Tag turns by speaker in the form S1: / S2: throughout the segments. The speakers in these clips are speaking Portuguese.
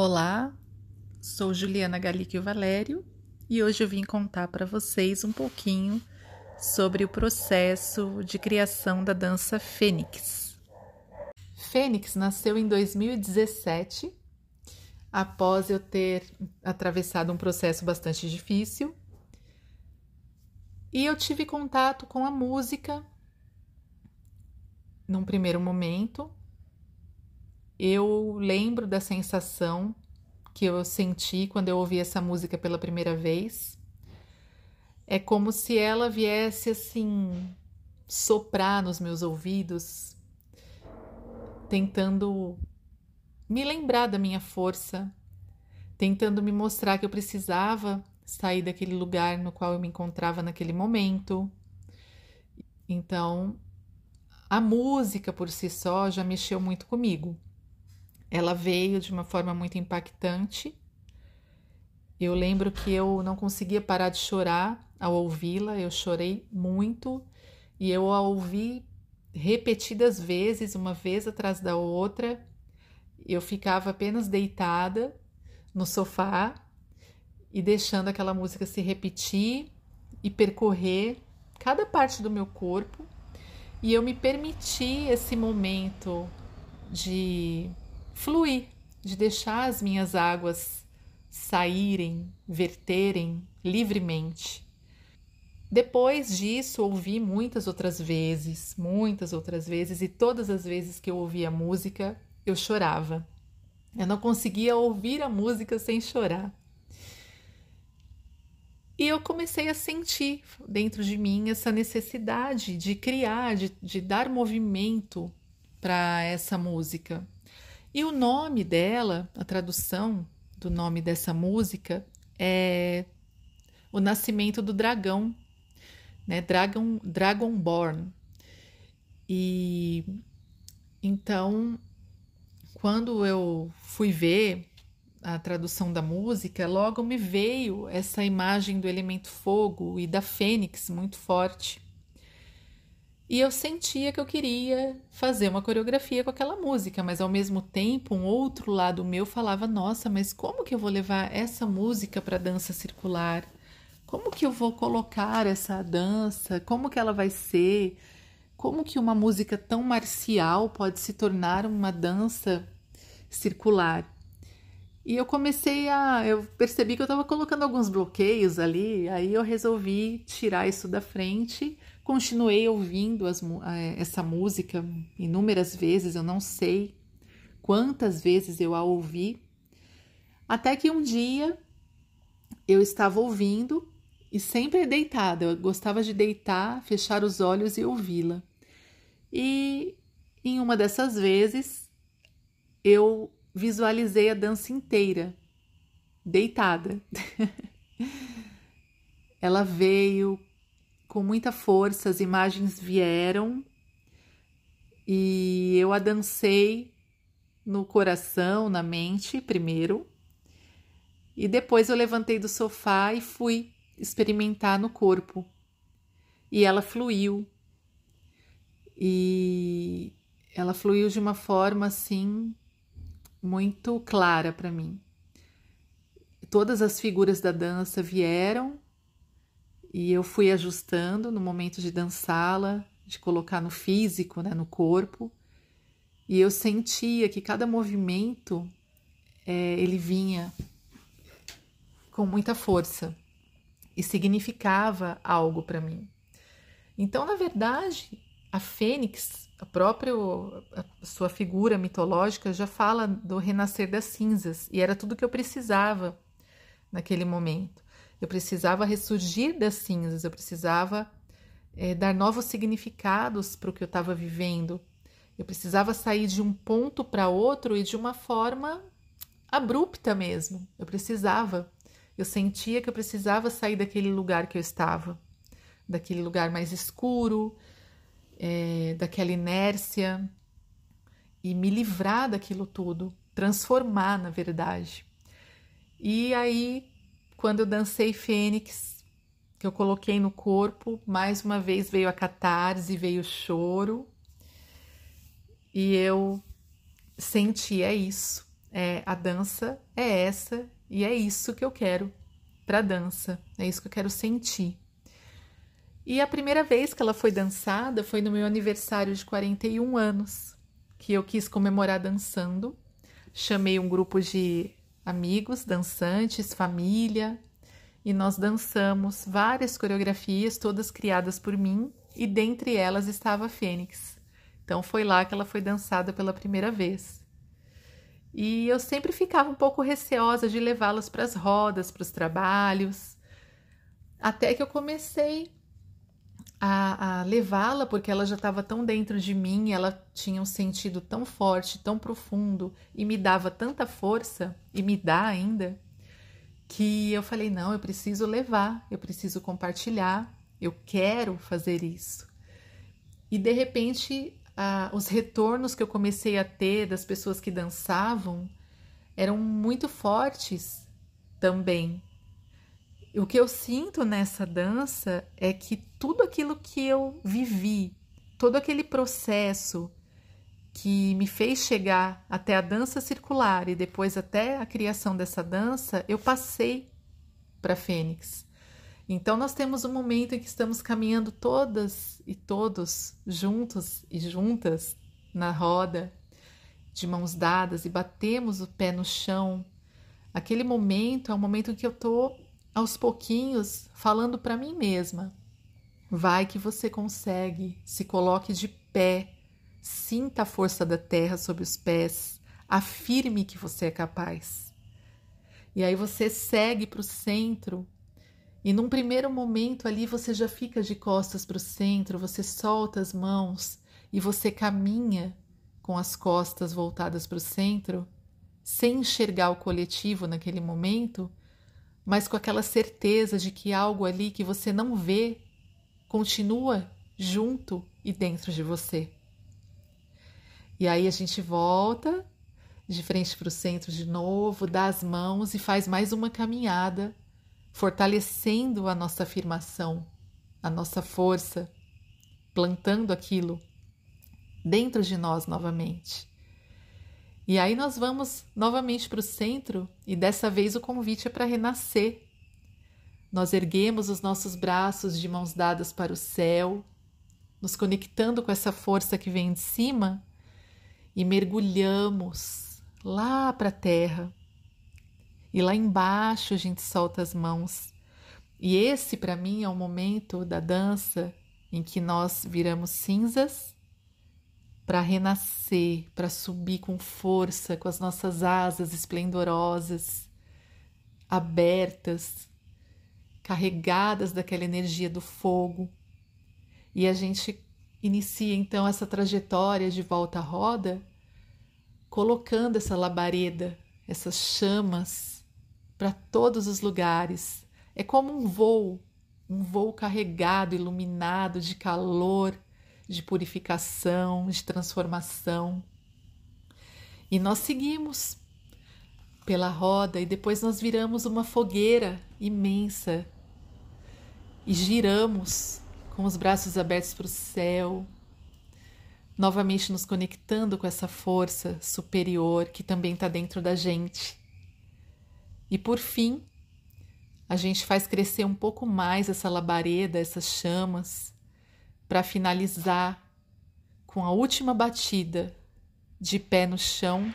S1: Olá, sou Juliana Galicchio Valério e hoje eu vim contar para vocês um pouquinho sobre o processo de criação da dança Fênix. Fênix nasceu em 2017, após eu ter atravessado um processo bastante difícil. E eu tive contato com a música num primeiro momento, eu lembro da sensação que eu senti quando eu ouvi essa música pela primeira vez. É como se ela viesse assim soprar nos meus ouvidos, tentando me lembrar da minha força, tentando me mostrar que eu precisava sair daquele lugar no qual eu me encontrava naquele momento. Então, a música por si só já mexeu muito comigo. Ela veio de uma forma muito impactante. Eu lembro que eu não conseguia parar de chorar ao ouvi-la, eu chorei muito e eu a ouvi repetidas vezes, uma vez atrás da outra. Eu ficava apenas deitada no sofá e deixando aquela música se repetir e percorrer cada parte do meu corpo. E eu me permiti esse momento de fluir, de deixar as minhas águas saírem, verterem livremente. Depois disso, ouvi muitas outras vezes, muitas outras vezes, e todas as vezes que eu ouvia música, eu chorava. Eu não conseguia ouvir a música sem chorar. E eu comecei a sentir dentro de mim essa necessidade de criar, de, de dar movimento para essa música. E o nome dela, a tradução do nome dessa música é O Nascimento do Dragão, né? Dragon, Dragonborn. E então, quando eu fui ver a tradução da música, logo me veio essa imagem do elemento fogo e da fênix muito forte. E eu sentia que eu queria fazer uma coreografia com aquela música, mas ao mesmo tempo, um outro lado meu falava: "Nossa, mas como que eu vou levar essa música para dança circular? Como que eu vou colocar essa dança? Como que ela vai ser? Como que uma música tão marcial pode se tornar uma dança circular?" E eu comecei a. Eu percebi que eu estava colocando alguns bloqueios ali, aí eu resolvi tirar isso da frente. Continuei ouvindo as, essa música inúmeras vezes, eu não sei quantas vezes eu a ouvi, até que um dia eu estava ouvindo e sempre deitada, eu gostava de deitar, fechar os olhos e ouvi-la. E em uma dessas vezes eu visualizei a dança inteira, deitada. Ela veio com muita força, as imagens vieram e eu a dancei no coração, na mente primeiro, e depois eu levantei do sofá e fui experimentar no corpo. E ela fluiu. E ela fluiu de uma forma assim muito clara para mim. Todas as figuras da dança vieram e eu fui ajustando no momento de dançá-la, de colocar no físico, né, no corpo. E eu sentia que cada movimento é, ele vinha com muita força e significava algo para mim. Então, na verdade, a fênix a própria a sua figura mitológica já fala do renascer das cinzas e era tudo que eu precisava naquele momento. Eu precisava ressurgir das cinzas, eu precisava é, dar novos significados para o que eu estava vivendo. Eu precisava sair de um ponto para outro e de uma forma abrupta mesmo. Eu precisava. Eu sentia que eu precisava sair daquele lugar que eu estava, daquele lugar mais escuro, é, daquela inércia e me livrar daquilo tudo, transformar na verdade. E aí, quando eu dancei Fênix, que eu coloquei no corpo, mais uma vez veio a catarse, veio o choro, e eu senti: é isso, é a dança é essa e é isso que eu quero para dança, é isso que eu quero sentir. E a primeira vez que ela foi dançada foi no meu aniversário de 41 anos, que eu quis comemorar dançando. Chamei um grupo de amigos, dançantes, família, e nós dançamos várias coreografias, todas criadas por mim, e dentre elas estava a Fênix. Então foi lá que ela foi dançada pela primeira vez. E eu sempre ficava um pouco receosa de levá-las para as rodas, para os trabalhos, até que eu comecei a, a levá-la, porque ela já estava tão dentro de mim, ela tinha um sentido tão forte, tão profundo e me dava tanta força, e me dá ainda, que eu falei: não, eu preciso levar, eu preciso compartilhar, eu quero fazer isso. E de repente, os retornos que eu comecei a ter das pessoas que dançavam eram muito fortes também. O que eu sinto nessa dança é que tudo aquilo que eu vivi, todo aquele processo que me fez chegar até a dança circular e depois até a criação dessa dança, eu passei para Fênix. Então nós temos um momento em que estamos caminhando todas e todos juntos e juntas na roda, de mãos dadas e batemos o pé no chão. Aquele momento é o momento em que eu estou aos pouquinhos falando para mim mesma. Vai que você consegue, se coloque de pé, sinta a força da terra sob os pés, afirme que você é capaz. E aí você segue para o centro, e num primeiro momento ali você já fica de costas para o centro, você solta as mãos e você caminha com as costas voltadas para o centro, sem enxergar o coletivo naquele momento, mas com aquela certeza de que algo ali que você não vê continua junto e dentro de você. E aí a gente volta de frente para o centro de novo, dá as mãos e faz mais uma caminhada, fortalecendo a nossa afirmação, a nossa força, plantando aquilo dentro de nós novamente. E aí nós vamos novamente para o centro e dessa vez o convite é para renascer. Nós erguemos os nossos braços de mãos dadas para o céu, nos conectando com essa força que vem de cima e mergulhamos lá para a terra. E lá embaixo a gente solta as mãos. E esse para mim é o momento da dança em que nós viramos cinzas para renascer, para subir com força, com as nossas asas esplendorosas, abertas, carregadas daquela energia do fogo. E a gente inicia então essa trajetória de volta à roda, colocando essa labareda, essas chamas para todos os lugares. É como um voo, um voo carregado, iluminado de calor de purificação, de transformação. E nós seguimos pela roda e depois nós viramos uma fogueira imensa e giramos com os braços abertos para o céu, novamente nos conectando com essa força superior que também está dentro da gente. E por fim, a gente faz crescer um pouco mais essa labareda, essas chamas, para finalizar com a última batida de pé no chão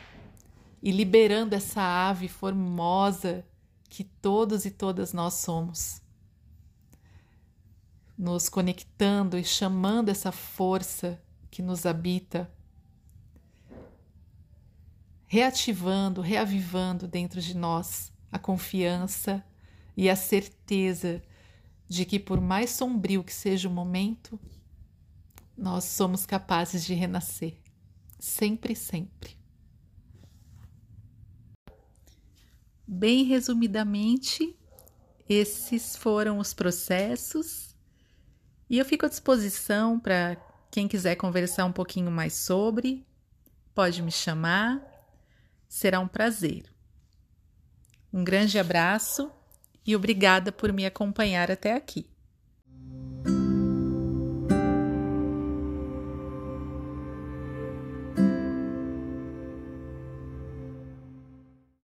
S1: e liberando essa ave formosa que todos e todas nós somos. Nos conectando e chamando essa força que nos habita, reativando, reavivando dentro de nós a confiança e a certeza de que, por mais sombrio que seja o momento, nós somos capazes de renascer. Sempre, sempre. Bem resumidamente, esses foram os processos e eu fico à disposição para quem quiser conversar um pouquinho mais sobre, pode me chamar, será um prazer. Um grande abraço e obrigada por me acompanhar até aqui.